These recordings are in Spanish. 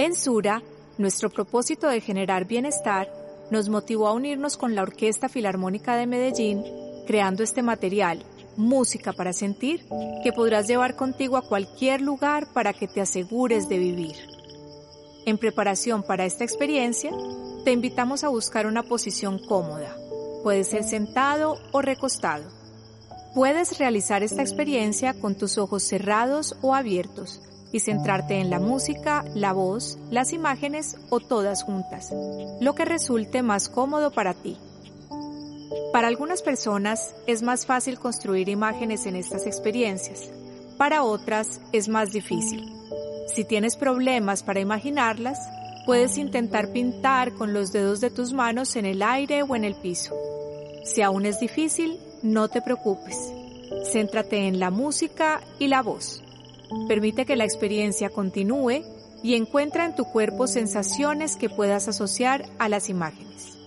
En Sura, nuestro propósito de generar bienestar nos motivó a unirnos con la Orquesta Filarmónica de Medellín, creando este material, Música para Sentir, que podrás llevar contigo a cualquier lugar para que te asegures de vivir. En preparación para esta experiencia, te invitamos a buscar una posición cómoda. Puede ser sentado o recostado. Puedes realizar esta experiencia con tus ojos cerrados o abiertos y centrarte en la música, la voz, las imágenes o todas juntas, lo que resulte más cómodo para ti. Para algunas personas es más fácil construir imágenes en estas experiencias, para otras es más difícil. Si tienes problemas para imaginarlas, puedes intentar pintar con los dedos de tus manos en el aire o en el piso. Si aún es difícil, no te preocupes. Céntrate en la música y la voz. Permite que la experiencia continúe y encuentra en tu cuerpo sensaciones que puedas asociar a las imágenes.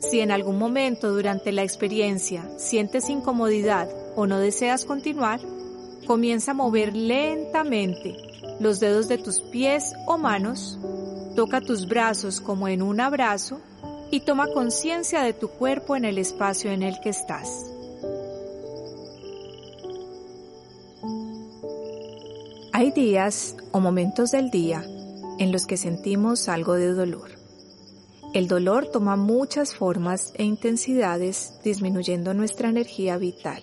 Si en algún momento durante la experiencia sientes incomodidad o no deseas continuar, comienza a mover lentamente los dedos de tus pies o manos, toca tus brazos como en un abrazo y toma conciencia de tu cuerpo en el espacio en el que estás. Hay días o momentos del día en los que sentimos algo de dolor. El dolor toma muchas formas e intensidades disminuyendo nuestra energía vital.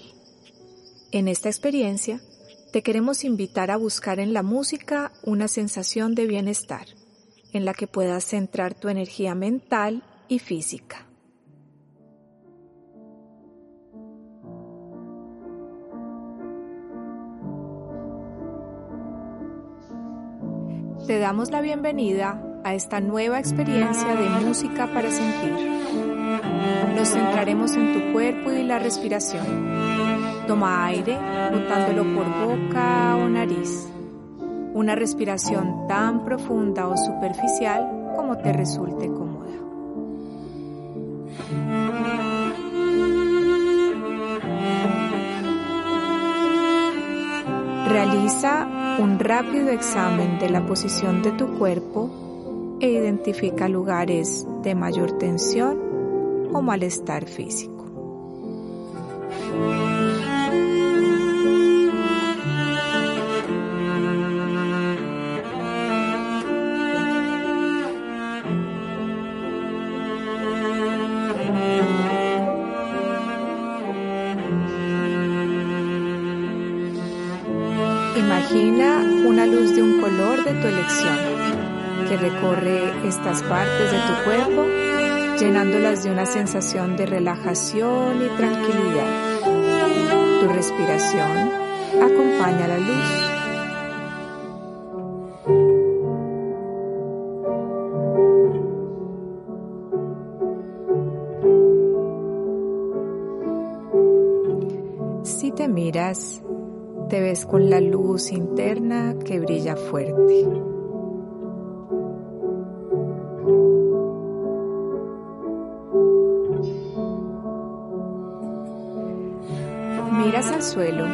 En esta experiencia, te queremos invitar a buscar en la música una sensación de bienestar, en la que puedas centrar tu energía mental y física. Te damos la bienvenida a esta nueva experiencia de música para sentir. Nos centraremos en tu cuerpo y la respiración. Toma aire botándolo por boca o nariz. Una respiración tan profunda o superficial como te resulte cómoda. Realiza un rápido examen de la posición de tu cuerpo e identifica lugares de mayor tensión o malestar físico. Imagina una luz de un color de tu elección que recorre estas partes de tu cuerpo, llenándolas de una sensación de relajación y tranquilidad. Tu respiración acompaña la luz. Si te miras, te ves con la luz interna que brilla fuerte. Miras al suelo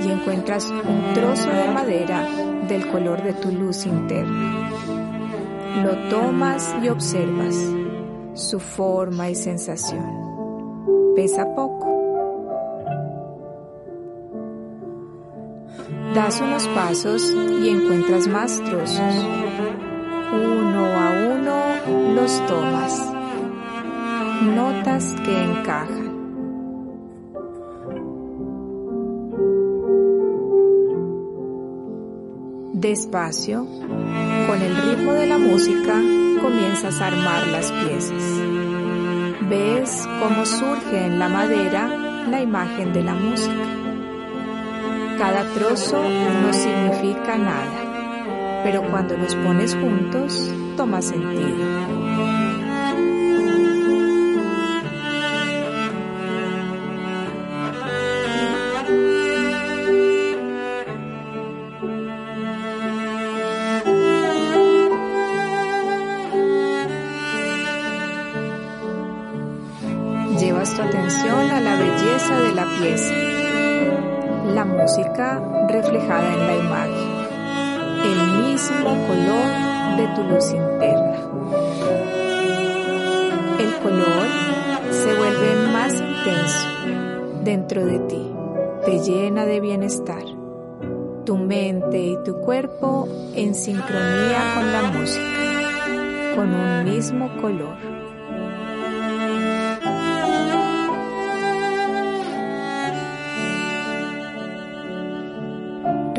y encuentras un trozo de madera del color de tu luz interna. Lo tomas y observas su forma y sensación. Pesa poco Das unos pasos y encuentras más trozos. Uno a uno los tomas. Notas que encajan. Despacio, con el ritmo de la música, comienzas a armar las piezas. Ves cómo surge en la madera la imagen de la música. Cada trozo no significa nada, pero cuando los pones juntos, toma sentido. Llevas tu atención a la belleza de la pieza la música reflejada en la imagen, el mismo color de tu luz interna. El color se vuelve más intenso dentro de ti, te llena de bienestar. Tu mente y tu cuerpo en sincronía con la música, con un mismo color.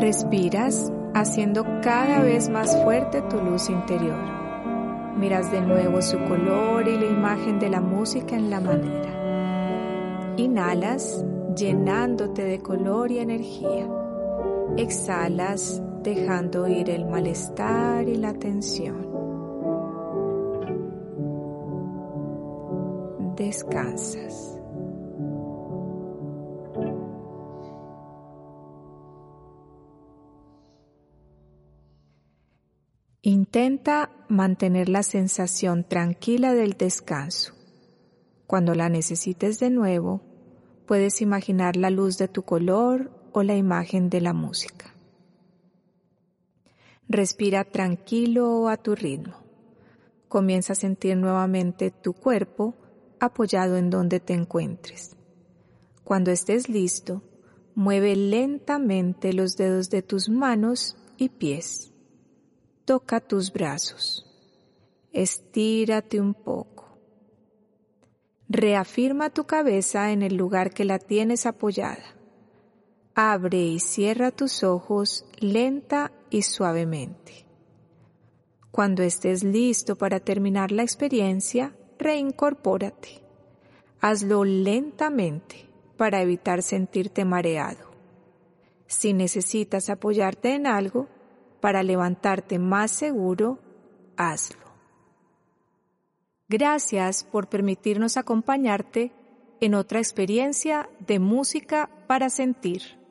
Respiras haciendo cada vez más fuerte tu luz interior. Miras de nuevo su color y la imagen de la música en la madera. Inhalas llenándote de color y energía. Exhalas dejando ir el malestar y la tensión. Descansas. Intenta mantener la sensación tranquila del descanso. Cuando la necesites de nuevo, puedes imaginar la luz de tu color o la imagen de la música. Respira tranquilo a tu ritmo. Comienza a sentir nuevamente tu cuerpo apoyado en donde te encuentres. Cuando estés listo, mueve lentamente los dedos de tus manos y pies toca tus brazos. Estírate un poco. Reafirma tu cabeza en el lugar que la tienes apoyada. Abre y cierra tus ojos lenta y suavemente. Cuando estés listo para terminar la experiencia, reincorpórate. Hazlo lentamente para evitar sentirte mareado. Si necesitas apoyarte en algo, para levantarte más seguro, hazlo. Gracias por permitirnos acompañarte en otra experiencia de música para sentir.